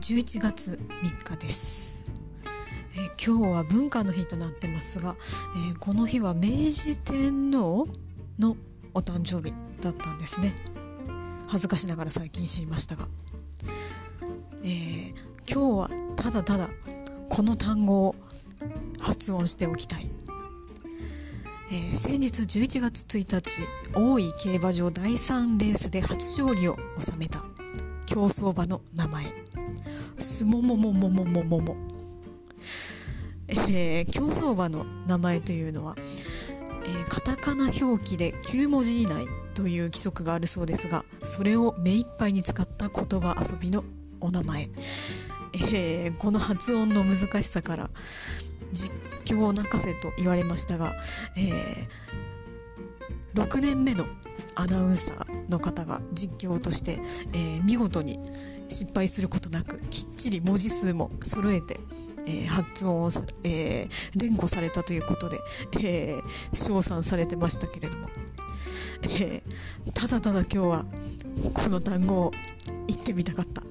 11月3日です、えー、今日は文化の日となってますが、えー、この日は明治天皇のお誕生日だったんですね。恥ずかしながら最近知りましたが、えー、今日はただただこの単語を発音しておきたい、えー、先日11月1日大井競馬場第3レースで初勝利を収めた。競走馬の名前。すもももももももも。えー、競走馬の名前というのは、えー、カタカナ表記で9文字以内という規則があるそうですがそれを目いっぱいに使った言葉遊びのお名前、えー、この発音の難しさから実況泣かせと言われましたが、えー、6年目のアナウンサーの方が実況として、えー、見事に失敗することなくきっちり文字数も揃えて、えー、発音を、えー、連呼されたということで、えー、称賛されてましたけれども、えー、ただただ今日はこの単語を言ってみたかった。